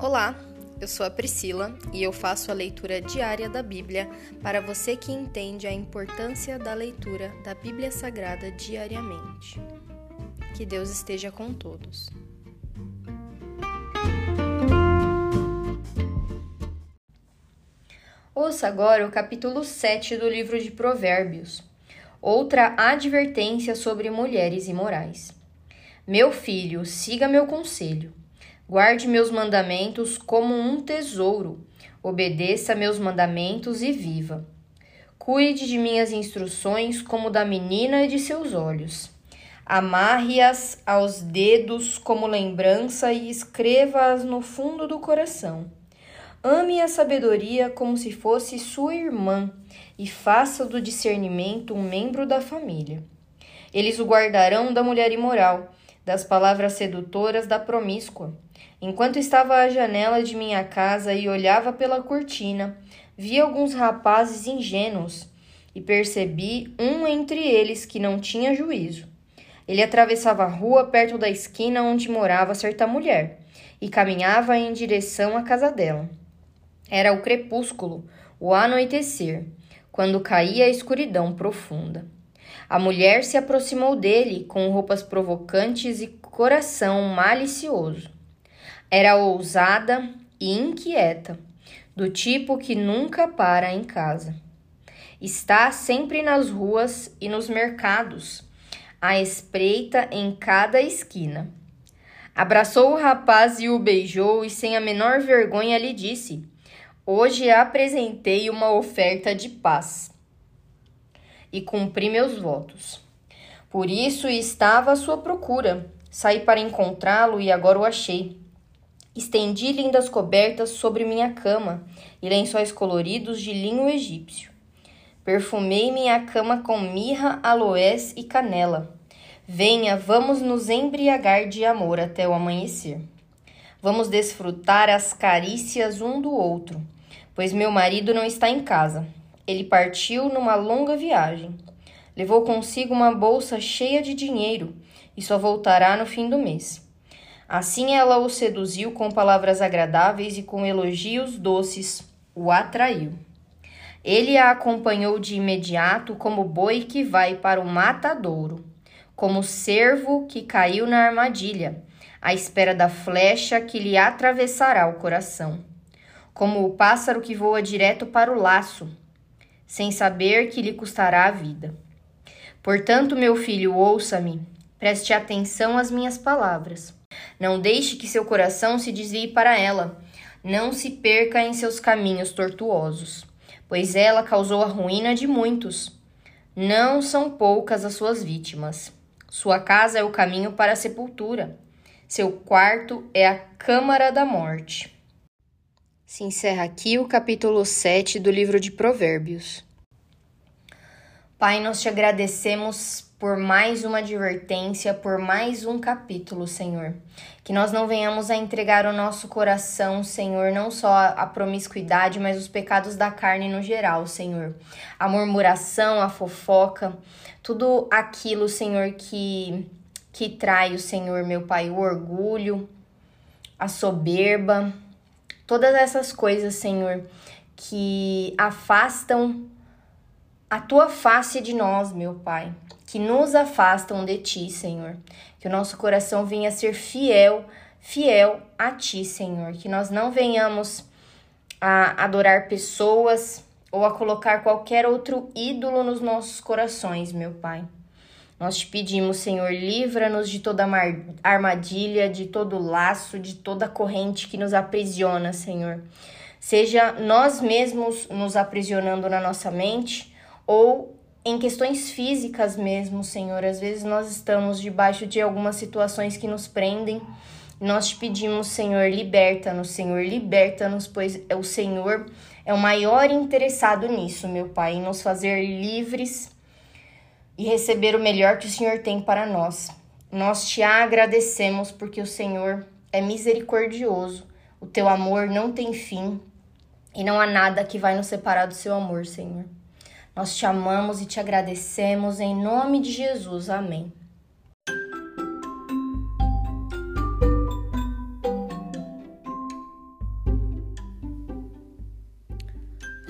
Olá, eu sou a Priscila e eu faço a leitura diária da Bíblia para você que entende a importância da leitura da Bíblia Sagrada diariamente. Que Deus esteja com todos. Ouça agora o capítulo 7 do livro de Provérbios. Outra advertência sobre mulheres imorais. Meu filho, siga meu conselho Guarde meus mandamentos como um tesouro, obedeça meus mandamentos e viva. Cuide de minhas instruções como da menina e de seus olhos. Amarre-as aos dedos como lembrança e escreva-as no fundo do coração. Ame a sabedoria como se fosse sua irmã e faça do discernimento um membro da família. Eles o guardarão da mulher imoral, das palavras sedutoras da promíscua Enquanto estava à janela de minha casa e olhava pela cortina, vi alguns rapazes ingênuos e percebi um entre eles que não tinha juízo. Ele atravessava a rua perto da esquina onde morava certa mulher e caminhava em direção à casa dela. Era o crepúsculo, o anoitecer, quando caía a escuridão profunda. A mulher se aproximou dele com roupas provocantes e coração malicioso. Era ousada e inquieta, do tipo que nunca para em casa. Está sempre nas ruas e nos mercados, à espreita em cada esquina. Abraçou o rapaz e o beijou, e sem a menor vergonha lhe disse: Hoje apresentei uma oferta de paz e cumpri meus votos. Por isso estava à sua procura. Saí para encontrá-lo e agora o achei. Estendi lindas cobertas sobre minha cama e lençóis coloridos de linho egípcio. Perfumei minha cama com mirra, aloés e canela. Venha, vamos nos embriagar de amor até o amanhecer. Vamos desfrutar as carícias um do outro, pois meu marido não está em casa. Ele partiu numa longa viagem. Levou consigo uma bolsa cheia de dinheiro e só voltará no fim do mês. Assim ela o seduziu com palavras agradáveis e com elogios doces o atraiu. Ele a acompanhou de imediato como boi que vai para o matadouro, como cervo que caiu na armadilha, à espera da flecha que lhe atravessará o coração, como o pássaro que voa direto para o laço, sem saber que lhe custará a vida. Portanto, meu filho, ouça-me, preste atenção às minhas palavras. Não deixe que seu coração se desvie para ela. Não se perca em seus caminhos tortuosos, pois ela causou a ruína de muitos. Não são poucas as suas vítimas. Sua casa é o caminho para a sepultura. Seu quarto é a câmara da morte. Se encerra aqui o capítulo 7 do livro de Provérbios. Pai, nós te agradecemos por mais uma advertência, por mais um capítulo, Senhor. Que nós não venhamos a entregar o nosso coração, Senhor, não só a promiscuidade, mas os pecados da carne no geral, Senhor. A murmuração, a fofoca, tudo aquilo, Senhor, que que trai o Senhor, meu Pai, o orgulho, a soberba, todas essas coisas, Senhor, que afastam a tua face de nós, meu Pai que nos afastam de ti, Senhor. Que o nosso coração venha ser fiel, fiel a ti, Senhor. Que nós não venhamos a adorar pessoas ou a colocar qualquer outro ídolo nos nossos corações, meu Pai. Nós te pedimos, Senhor, livra-nos de toda armadilha, de todo laço, de toda corrente que nos aprisiona, Senhor. Seja nós mesmos nos aprisionando na nossa mente ou em questões físicas mesmo, Senhor. Às vezes nós estamos debaixo de algumas situações que nos prendem. Nós te pedimos, Senhor, liberta-nos, Senhor, liberta-nos, pois o Senhor é o maior interessado nisso, meu Pai, em nos fazer livres e receber o melhor que o Senhor tem para nós. Nós te agradecemos porque o Senhor é misericordioso, o teu amor não tem fim e não há nada que vai nos separar do seu amor, Senhor. Nós te amamos e te agradecemos em nome de Jesus. Amém.